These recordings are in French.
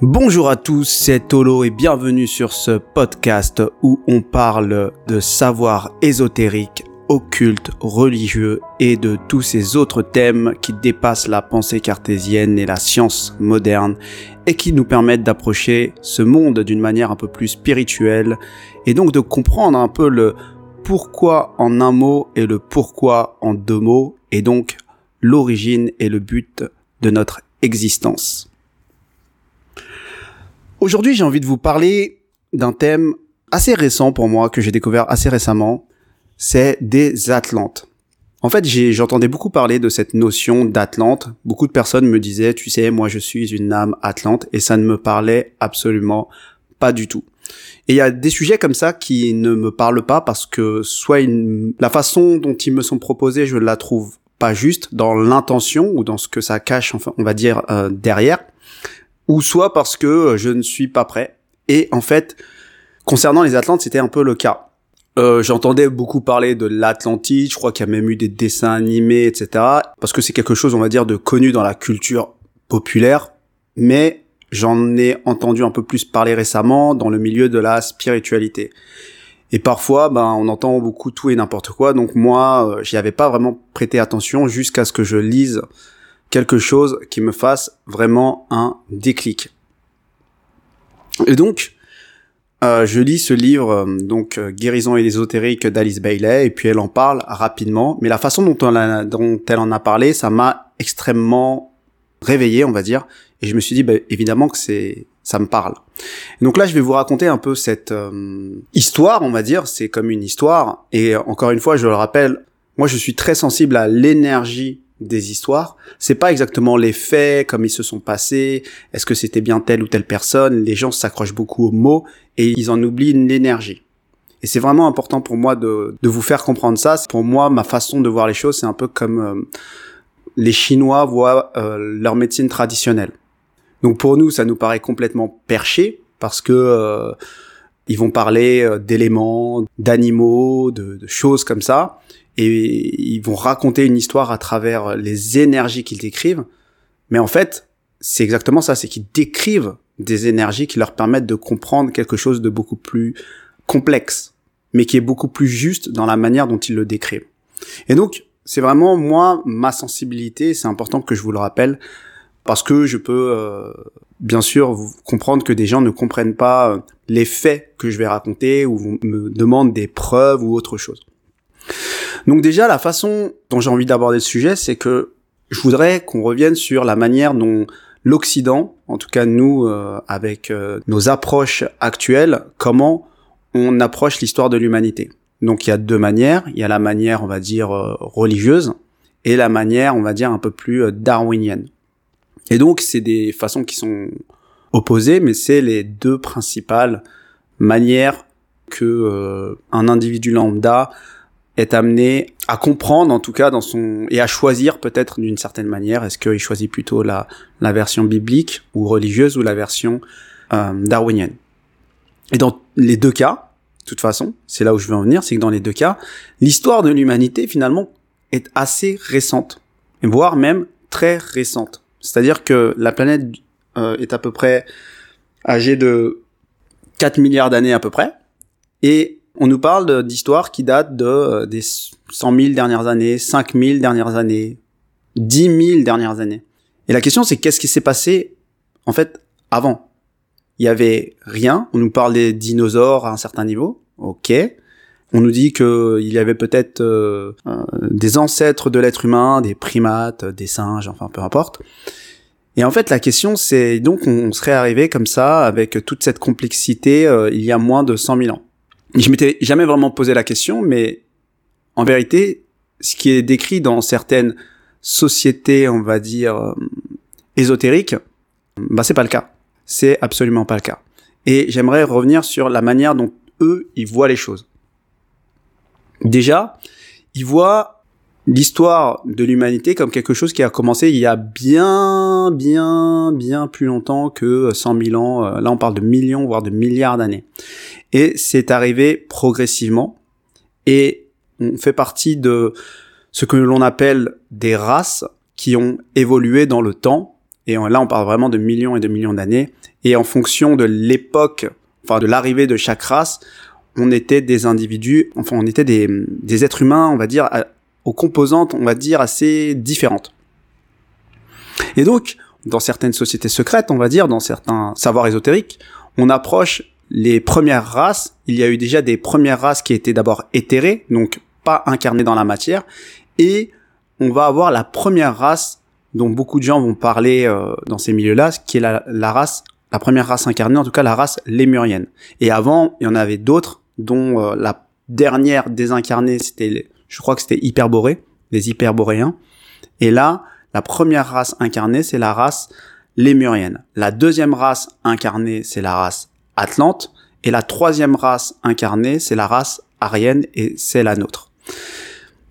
Bonjour à tous, c'est Tolo et bienvenue sur ce podcast où on parle de savoir ésotérique, occulte, religieux et de tous ces autres thèmes qui dépassent la pensée cartésienne et la science moderne et qui nous permettent d'approcher ce monde d'une manière un peu plus spirituelle et donc de comprendre un peu le pourquoi en un mot et le pourquoi en deux mots et donc l'origine et le but de notre existence. Aujourd'hui, j'ai envie de vous parler d'un thème assez récent pour moi, que j'ai découvert assez récemment, c'est des Atlantes. En fait, j'entendais beaucoup parler de cette notion d'Atlante. Beaucoup de personnes me disaient, tu sais, moi je suis une âme Atlante, et ça ne me parlait absolument pas du tout. Et il y a des sujets comme ça qui ne me parlent pas parce que soit la façon dont ils me sont proposés, je la trouve pas juste dans l'intention ou dans ce que ça cache, enfin, on va dire euh, derrière ou soit parce que euh, je ne suis pas prêt. Et en fait, concernant les Atlantes, c'était un peu le cas. Euh, J'entendais beaucoup parler de l'Atlantide, je crois qu'il y a même eu des dessins animés, etc. Parce que c'est quelque chose, on va dire, de connu dans la culture populaire, mais j'en ai entendu un peu plus parler récemment dans le milieu de la spiritualité. Et parfois, ben, on entend beaucoup tout et n'importe quoi. Donc moi, euh, j'y avais pas vraiment prêté attention jusqu'à ce que je lise quelque chose qui me fasse vraiment un déclic. Et donc, euh, je lis ce livre, euh, donc euh, Guérison et ésotérique d'Alice Bailey, et puis elle en parle rapidement. Mais la façon dont, elle en a parlé, ça m'a extrêmement réveillé, on va dire. Et je me suis dit, bah, évidemment que c'est, ça me parle. donc là, je vais vous raconter un peu cette histoire, on va dire. C'est comme une histoire. Et encore une fois, je le rappelle, moi, je suis très sensible à l'énergie des histoires. C'est pas exactement les faits, comme ils se sont passés, est-ce que c'était bien telle ou telle personne? Les gens s'accrochent beaucoup aux mots et ils en oublient l'énergie. Et c'est vraiment important pour moi de, de, vous faire comprendre ça. Pour moi, ma façon de voir les choses, c'est un peu comme euh, les Chinois voient euh, leur médecine traditionnelle. Donc pour nous, ça nous paraît complètement perché parce que euh, ils vont parler d'éléments, d'animaux, de, de, choses comme ça et ils vont raconter une histoire à travers les énergies qu'ils décrivent. Mais en fait, c'est exactement ça, c'est qu'ils décrivent des énergies qui leur permettent de comprendre quelque chose de beaucoup plus complexe, mais qui est beaucoup plus juste dans la manière dont ils le décrivent. Et donc, c'est vraiment moi ma sensibilité, c'est important que je vous le rappelle, parce que je peux euh, bien sûr comprendre que des gens ne comprennent pas euh, les faits que je vais raconter ou me demandent des preuves ou autre chose. Donc déjà, la façon dont j'ai envie d'aborder le sujet, c'est que je voudrais qu'on revienne sur la manière dont l'Occident, en tout cas nous, euh, avec euh, nos approches actuelles, comment on approche l'histoire de l'humanité. Donc il y a deux manières. Il y a la manière, on va dire, euh, religieuse, et la manière, on va dire, un peu plus darwinienne. Et donc c'est des façons qui sont opposées, mais c'est les deux principales manières que un individu lambda est amené à comprendre en tout cas dans son et à choisir peut-être d'une certaine manière. Est-ce qu'il choisit plutôt la la version biblique ou religieuse ou la version euh, darwinienne? Et dans les deux cas de toute façon c'est là où je veux en venir c'est que dans les deux cas l'histoire de l'humanité finalement est assez récente voire même très récente. C'est-à-dire que la planète euh, est à peu près âgée de 4 milliards d'années à peu près et on nous parle d'histoires qui datent de euh, des 100 000 dernières années, 5 000 dernières années, 10 000 dernières années. Et la question c'est qu'est-ce qui s'est passé en fait avant? Il y avait rien. On nous parle des dinosaures à un certain niveau. Ok. On nous dit que il y avait peut-être euh, euh, des ancêtres de l'être humain, des primates, des singes, enfin peu importe. Et en fait, la question, c'est donc on serait arrivé comme ça, avec toute cette complexité, il y a moins de 100 000 ans je m'étais jamais vraiment posé la question, mais en vérité, ce qui est décrit dans certaines sociétés, on va dire, euh, ésotériques, bah c'est pas le cas. C'est absolument pas le cas. Et j'aimerais revenir sur la manière dont eux, ils voient les choses. Déjà, ils voient l'histoire de l'humanité comme quelque chose qui a commencé il y a bien, bien, bien plus longtemps que 100 000 ans. Euh, là, on parle de millions, voire de milliards d'années. Et c'est arrivé progressivement. Et on fait partie de ce que l'on appelle des races qui ont évolué dans le temps. Et là, on parle vraiment de millions et de millions d'années. Et en fonction de l'époque, enfin de l'arrivée de chaque race, on était des individus, enfin on était des êtres humains, on va dire, aux composantes, on va dire, assez différentes. Et donc, dans certaines sociétés secrètes, on va dire, dans certains savoirs ésotériques, on approche les premières races. Il y a eu déjà des premières races qui étaient d'abord éthérées, donc pas incarnées dans la matière, et on va avoir la première race dont beaucoup de gens vont parler euh, dans ces milieux-là, qui est la, race, la première race incarnée, en tout cas la race lémurienne. Et avant, il y en avait d'autres, dont euh, la dernière désincarnée, c'était, je crois que c'était Hyperborée, les Hyperboréens. Et là, la première race incarnée, c'est la race lémurienne. La deuxième race incarnée, c'est la race atlante. Et la troisième race incarnée, c'est la race arienne et c'est la nôtre.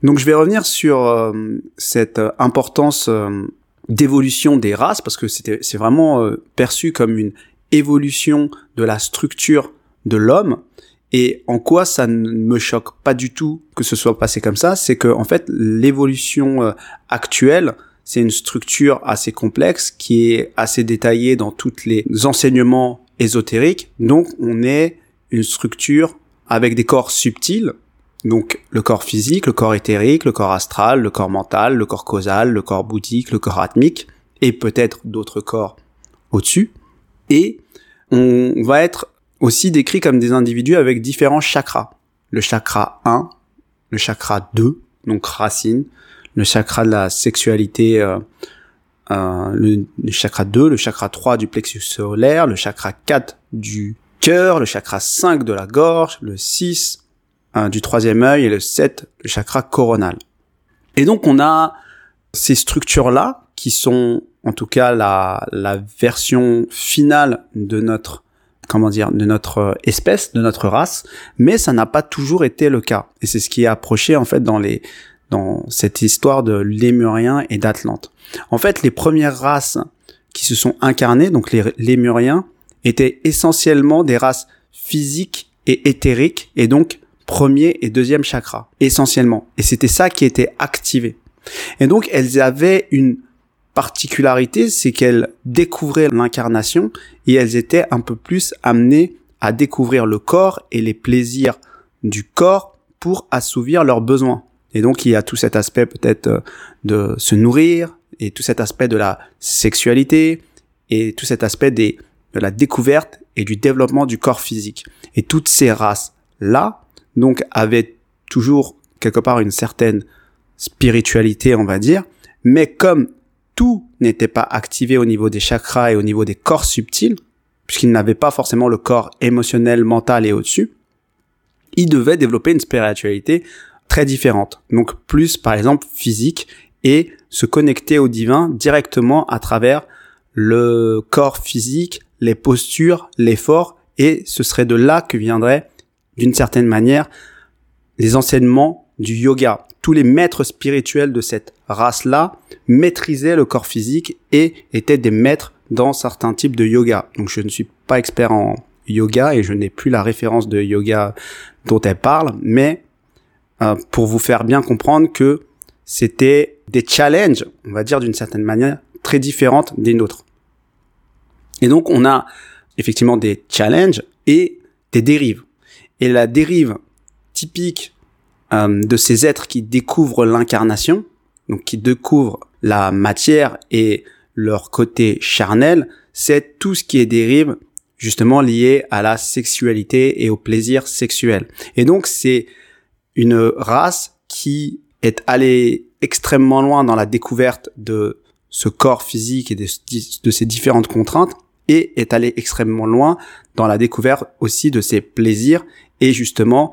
Donc je vais revenir sur euh, cette euh, importance euh, d'évolution des races parce que c'est vraiment perçu comme une évolution de la structure de l'homme et en quoi ça ne me choque pas du tout que ce soit passé comme ça, c'est que en fait l'évolution actuelle c'est une structure assez complexe qui est assez détaillée dans tous les enseignements ésotériques. Donc on est une structure avec des corps subtils donc le corps physique, le corps éthérique, le corps astral, le corps mental, le corps causal, le corps bouddhique, le corps atmique, et peut-être d'autres corps au-dessus. Et on va être aussi décrit comme des individus avec différents chakras. Le chakra 1, le chakra 2, donc racine, le chakra de la sexualité, euh, euh, le, chakra 2, le chakra 3 du plexus solaire, le chakra 4 du cœur, le chakra 5 de la gorge, le 6 du troisième œil et le 7, le chakra coronal. Et donc on a ces structures-là qui sont en tout cas la, la version finale de notre comment dire de notre espèce, de notre race, mais ça n'a pas toujours été le cas. Et c'est ce qui est approché en fait dans les dans cette histoire de Lémuriens et d'Atlante. En fait, les premières races qui se sont incarnées, donc les Lémuriens, étaient essentiellement des races physiques et éthériques, et donc premier et deuxième chakra, essentiellement. Et c'était ça qui était activé. Et donc, elles avaient une particularité, c'est qu'elles découvraient l'incarnation et elles étaient un peu plus amenées à découvrir le corps et les plaisirs du corps pour assouvir leurs besoins. Et donc, il y a tout cet aspect peut-être euh, de se nourrir et tout cet aspect de la sexualité et tout cet aspect de la découverte et du développement du corps physique. Et toutes ces races-là, donc avait toujours quelque part une certaine spiritualité, on va dire, mais comme tout n'était pas activé au niveau des chakras et au niveau des corps subtils, puisqu'il n'avait pas forcément le corps émotionnel, mental et au-dessus, il devait développer une spiritualité très différente. Donc plus, par exemple, physique et se connecter au divin directement à travers le corps physique, les postures, l'effort, et ce serait de là que viendrait d'une certaine manière, les enseignements du yoga. Tous les maîtres spirituels de cette race-là maîtrisaient le corps physique et étaient des maîtres dans certains types de yoga. Donc je ne suis pas expert en yoga et je n'ai plus la référence de yoga dont elle parle, mais euh, pour vous faire bien comprendre que c'était des challenges, on va dire d'une certaine manière, très différentes des nôtres. Et donc on a effectivement des challenges et des dérives. Et la dérive typique euh, de ces êtres qui découvrent l'incarnation, donc qui découvrent la matière et leur côté charnel, c'est tout ce qui est dérive justement lié à la sexualité et au plaisir sexuel. Et donc c'est une race qui est allée extrêmement loin dans la découverte de ce corps physique et de, ces différentes contraintes et est allée extrêmement loin dans la découverte aussi de ses plaisirs et justement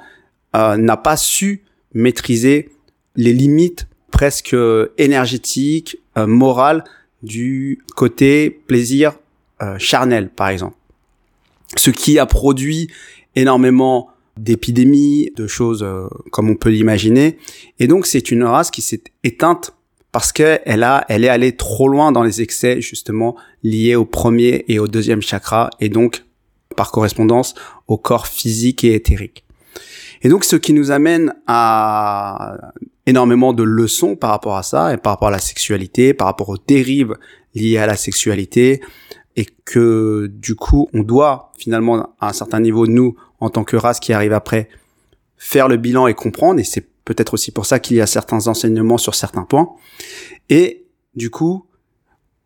euh, n'a pas su maîtriser les limites presque énergétiques, euh, morales du côté plaisir euh, charnel, par exemple. Ce qui a produit énormément d'épidémies, de choses euh, comme on peut l'imaginer. Et donc c'est une race qui s'est éteinte parce qu'elle a, elle est allée trop loin dans les excès justement liés au premier et au deuxième chakra et donc par correspondance au corps physique et éthérique. Et donc ce qui nous amène à énormément de leçons par rapport à ça et par rapport à la sexualité, par rapport aux dérives liées à la sexualité et que du coup on doit finalement à un certain niveau nous en tant que race qui arrive après faire le bilan et comprendre. Et c'est peut-être aussi pour ça qu'il y a certains enseignements sur certains points. Et du coup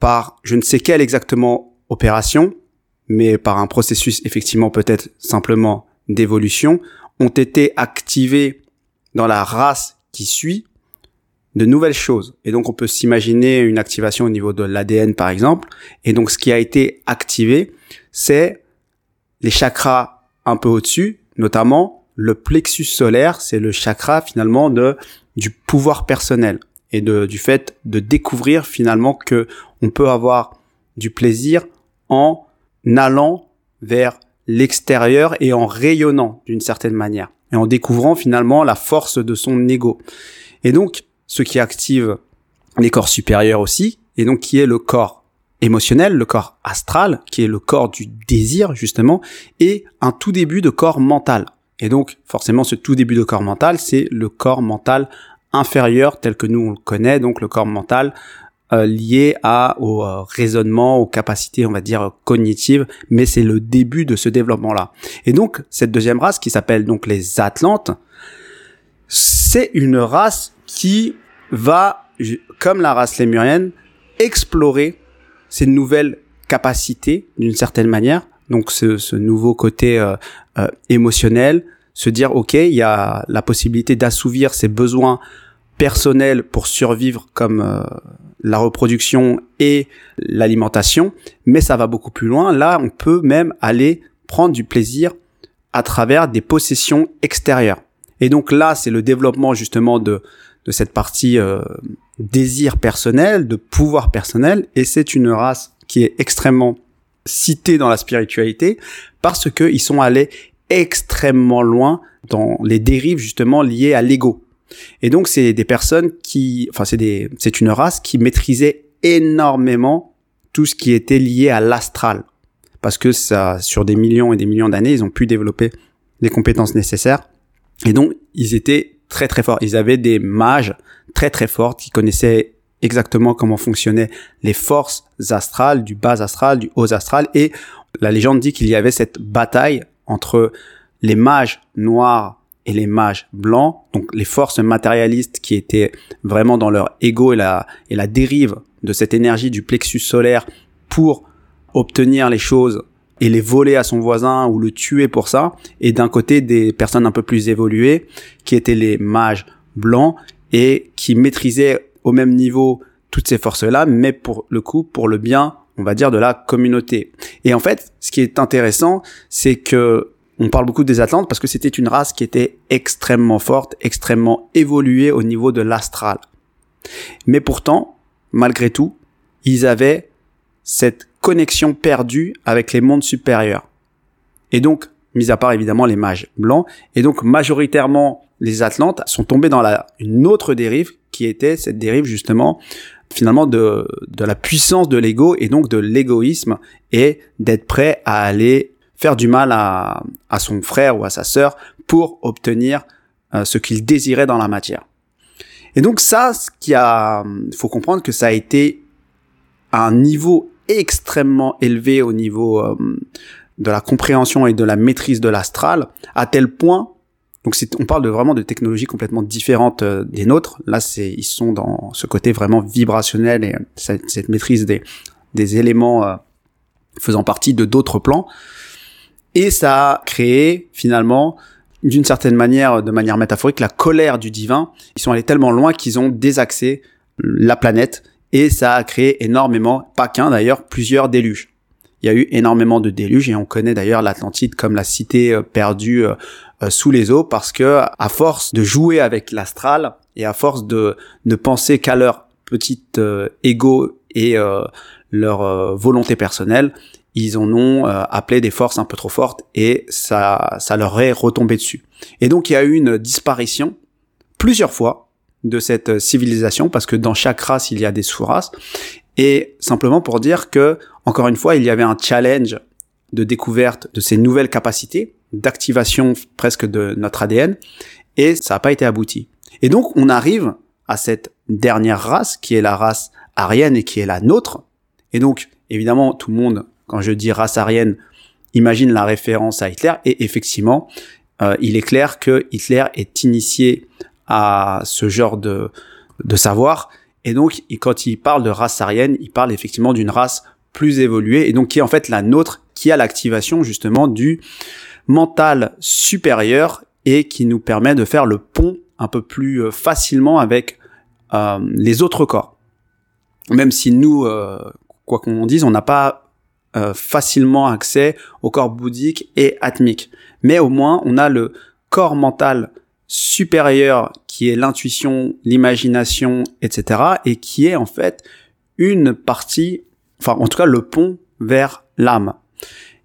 par je ne sais quelle exactement opération mais par un processus effectivement peut-être simplement d'évolution ont été activés dans la race qui suit de nouvelles choses. Et donc on peut s'imaginer une activation au niveau de l'ADN par exemple. Et donc ce qui a été activé, c'est les chakras un peu au-dessus, notamment le plexus solaire, c'est le chakra finalement de du pouvoir personnel et de, du fait de découvrir finalement que on peut avoir du plaisir en allant vers l'extérieur et en rayonnant d'une certaine manière et en découvrant finalement la force de son ego. Et donc, ce qui active les corps supérieurs aussi, et donc qui est le corps émotionnel, le corps astral, qui est le corps du désir justement, et un tout début de corps mental. Et donc, forcément, ce tout début de corps mental, c'est le corps mental inférieur tel que nous on le connaît, donc le corps mental euh, lié à au euh, raisonnement, aux capacités, on va dire cognitives, mais c'est le début de ce développement-là. Et donc cette deuxième race qui s'appelle donc les Atlantes, c'est une race qui va, comme la race lémurienne, explorer ces nouvelles capacités d'une certaine manière. Donc ce, ce nouveau côté euh, émotionnel, se dire ok, il y a la possibilité d'assouvir ses besoins personnels pour survivre comme la reproduction et l'alimentation, mais ça va beaucoup plus loin. Là, on peut même aller prendre du plaisir à travers des possessions extérieures. Et donc là, c'est le développement justement de, de cette partie euh, désir personnel, de pouvoir personnel, et c'est une race qui est extrêmement citée dans la spiritualité parce qu'ils sont allés extrêmement loin dans les dérives justement liées à l'ego. Et donc c'est des personnes qui, enfin c'est des, c'est une race qui maîtrisait énormément tout ce qui était lié à l'astral, parce que ça, sur des millions et des millions d'années, ils ont pu développer les compétences nécessaires. Et donc ils étaient très très forts. Ils avaient des mages très très forts qui connaissaient exactement comment fonctionnaient les forces astrales, du bas astral, du haut astral. Et la légende dit qu'il y avait cette bataille entre les mages noirs et les mages blancs, donc les forces matérialistes qui étaient vraiment dans leur ego et la, et la dérive de cette énergie du plexus solaire pour obtenir les choses et les voler à son voisin ou le tuer pour ça, et d'un côté des personnes un peu plus évoluées qui étaient les mages blancs et qui maîtrisaient au même niveau toutes ces forces-là, mais pour le coup, pour le bien, on va dire, de la communauté. Et en fait, ce qui est intéressant, c'est que on parle beaucoup des Atlantes parce que c'était une race qui était extrêmement forte, extrêmement évoluée au niveau de l'astral. Mais pourtant, malgré tout, ils avaient cette connexion perdue avec les mondes supérieurs. Et donc, mis à part évidemment les mages blancs, et donc majoritairement les Atlantes sont tombés dans la, une autre dérive qui était cette dérive justement finalement de, de la puissance de l'ego et donc de l'égoïsme et d'être prêt à aller faire du mal à, à son frère ou à sa sœur pour obtenir euh, ce qu'il désirait dans la matière. Et donc ça, ce qui a, faut comprendre que ça a été à un niveau extrêmement élevé au niveau euh, de la compréhension et de la maîtrise de l'astral, à tel point, donc on parle de vraiment de technologies complètement différentes euh, des nôtres. Là, c'est ils sont dans ce côté vraiment vibrationnel et cette, cette maîtrise des, des éléments faisant partie de d'autres plans. Et ça a créé finalement d'une certaine manière, de manière métaphorique, la colère du divin. Ils sont allés tellement loin qu'ils ont désaxé la planète et ça a créé énormément, pas qu'un d'ailleurs, plusieurs déluges. Il y a eu énormément de déluges et on connaît d'ailleurs l'Atlantide comme la cité euh, perdue euh, euh, sous les eaux parce que à force de jouer avec l'astral et à force de ne penser qu'à leur petite ego et leur volonté personnelle, ils en ont euh, appelé des forces un peu trop fortes et ça, ça leur est retombé dessus. Et donc il y a eu une disparition plusieurs fois de cette euh, civilisation parce que dans chaque race il y a des sous-races et simplement pour dire que encore une fois il y avait un challenge de découverte de ces nouvelles capacités d'activation presque de notre ADN et ça n'a pas été abouti. Et donc on arrive à cette dernière race qui est la race arienne et qui est la nôtre. Et donc évidemment tout le monde, quand je dis race arienne, imagine la référence à Hitler. Et effectivement, euh, il est clair que Hitler est initié à ce genre de, de savoir. Et donc, quand il parle de race arienne, il parle effectivement d'une race plus évoluée et donc qui est en fait la nôtre, qui a l'activation justement du mental supérieur et qui nous permet de faire le pont un peu plus euh, facilement avec euh, les autres corps. Même si nous, quoi qu'on dise, on n'a pas facilement accès au corps bouddhique et atmique. Mais au moins, on a le corps mental supérieur qui est l'intuition, l'imagination, etc. et qui est en fait une partie, enfin en tout cas le pont vers l'âme.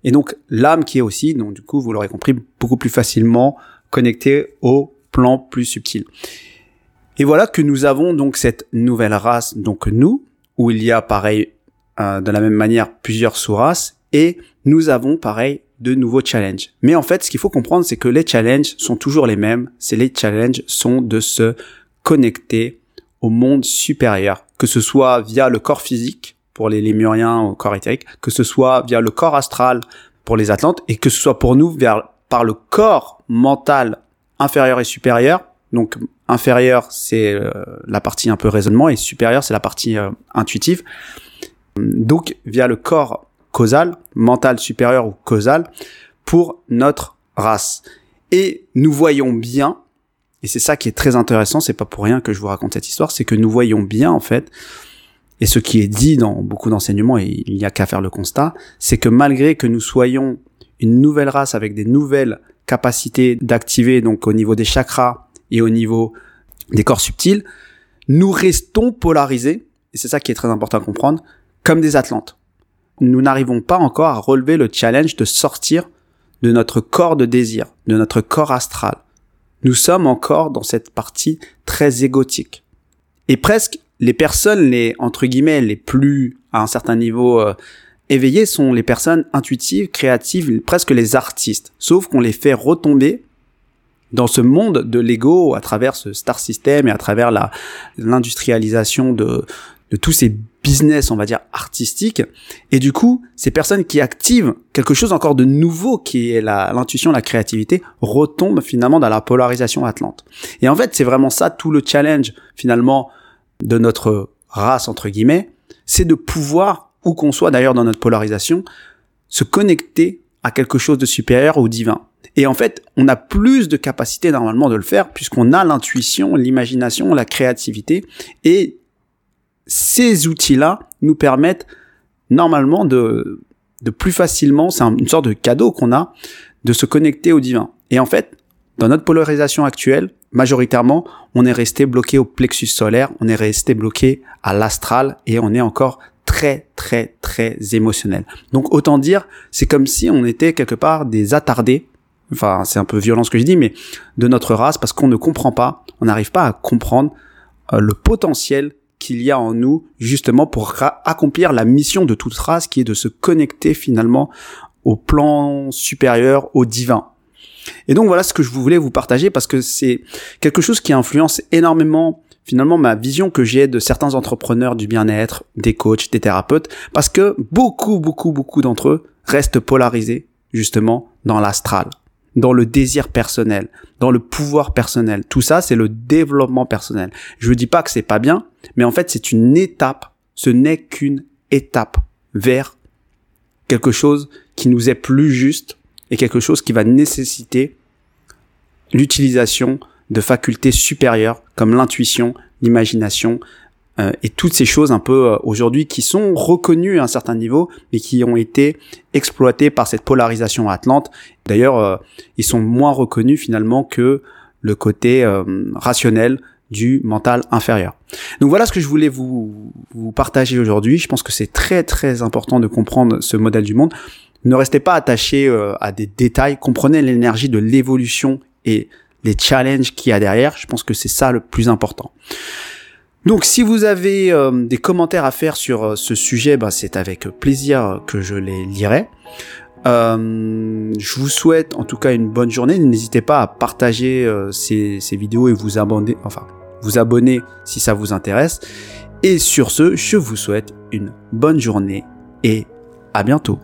Et donc l'âme qui est aussi, donc du coup vous l'aurez compris, beaucoup plus facilement connectée au plan plus subtil. Et voilà que nous avons donc cette nouvelle race, donc nous, où il y a pareil euh, de la même manière plusieurs sous-races, et nous avons pareil de nouveaux challenges. Mais en fait, ce qu'il faut comprendre, c'est que les challenges sont toujours les mêmes. C'est les challenges sont de se connecter au monde supérieur, que ce soit via le corps physique pour les lémuriens au corps éthérique, que ce soit via le corps astral pour les Atlantes, et que ce soit pour nous vers, par le corps mental inférieur et supérieur. Donc inférieur, c'est euh, la partie un peu raisonnement, et supérieur, c'est la partie euh, intuitive. Donc via le corps causal, mental supérieur ou causal, pour notre race. Et nous voyons bien, et c'est ça qui est très intéressant, c'est pas pour rien que je vous raconte cette histoire, c'est que nous voyons bien en fait, et ce qui est dit dans beaucoup d'enseignements, et il n'y a qu'à faire le constat, c'est que malgré que nous soyons une nouvelle race avec des nouvelles capacités d'activer donc au niveau des chakras et au niveau des corps subtils, nous restons polarisés, et c'est ça qui est très important à comprendre, comme des Atlantes nous n'arrivons pas encore à relever le challenge de sortir de notre corps de désir, de notre corps astral. Nous sommes encore dans cette partie très égotique. Et presque les personnes les entre guillemets les plus à un certain niveau euh, éveillées sont les personnes intuitives, créatives, presque les artistes. Sauf qu'on les fait retomber dans ce monde de l'ego à travers ce star system et à travers la l'industrialisation de de tous ces business, on va dire, artistiques. Et du coup, ces personnes qui activent quelque chose encore de nouveau, qui est l'intuition, la, créativité, retombent finalement dans la polarisation atlante. Et en fait, c'est vraiment ça tout le challenge, finalement, de notre race, entre guillemets, c'est de pouvoir, où qu'on soit d'ailleurs dans notre polarisation, se connecter à quelque chose de supérieur ou divin. Et en fait, on a plus de capacité normalement de le faire puisqu'on a l'intuition, l'imagination, la créativité et ces outils-là nous permettent normalement de, de plus facilement, c'est une sorte de cadeau qu'on a, de se connecter au divin. Et en fait, dans notre polarisation actuelle, majoritairement, on est resté bloqué au plexus solaire, on est resté bloqué à l'astral et on est encore très très très émotionnel. Donc autant dire, c'est comme si on était quelque part des attardés, enfin c'est un peu violent ce que je dis, mais de notre race parce qu'on ne comprend pas, on n'arrive pas à comprendre euh, le potentiel qu'il y a en nous justement pour accomplir la mission de toute race qui est de se connecter finalement au plan supérieur, au divin. Et donc voilà ce que je voulais vous partager parce que c'est quelque chose qui influence énormément finalement ma vision que j'ai de certains entrepreneurs du bien-être, des coachs, des thérapeutes, parce que beaucoup, beaucoup, beaucoup d'entre eux restent polarisés justement dans l'astral dans le désir personnel, dans le pouvoir personnel. Tout ça, c'est le développement personnel. Je ne dis pas que c'est pas bien, mais en fait, c'est une étape. Ce n'est qu'une étape vers quelque chose qui nous est plus juste et quelque chose qui va nécessiter l'utilisation de facultés supérieures comme l'intuition, l'imagination, euh, et toutes ces choses un peu euh, aujourd'hui qui sont reconnues à un certain niveau, mais qui ont été exploitées par cette polarisation atlante. D'ailleurs, euh, ils sont moins reconnus finalement que le côté rationnel du mental inférieur. Donc voilà ce que je voulais vous, vous partager aujourd'hui. Je pense que c'est très très important de comprendre ce modèle du monde. Ne restez pas attaché à des détails, comprenez l'énergie de l'évolution et les challenges qu'il y a derrière. Je pense que c'est ça le plus important. Donc si vous avez euh, des commentaires à faire sur euh, ce sujet, bah, c'est avec plaisir que je les lirai. Euh, je vous souhaite en tout cas une bonne journée. N'hésitez pas à partager ces, ces, vidéos et vous abonner, enfin, vous abonner si ça vous intéresse. Et sur ce, je vous souhaite une bonne journée et à bientôt.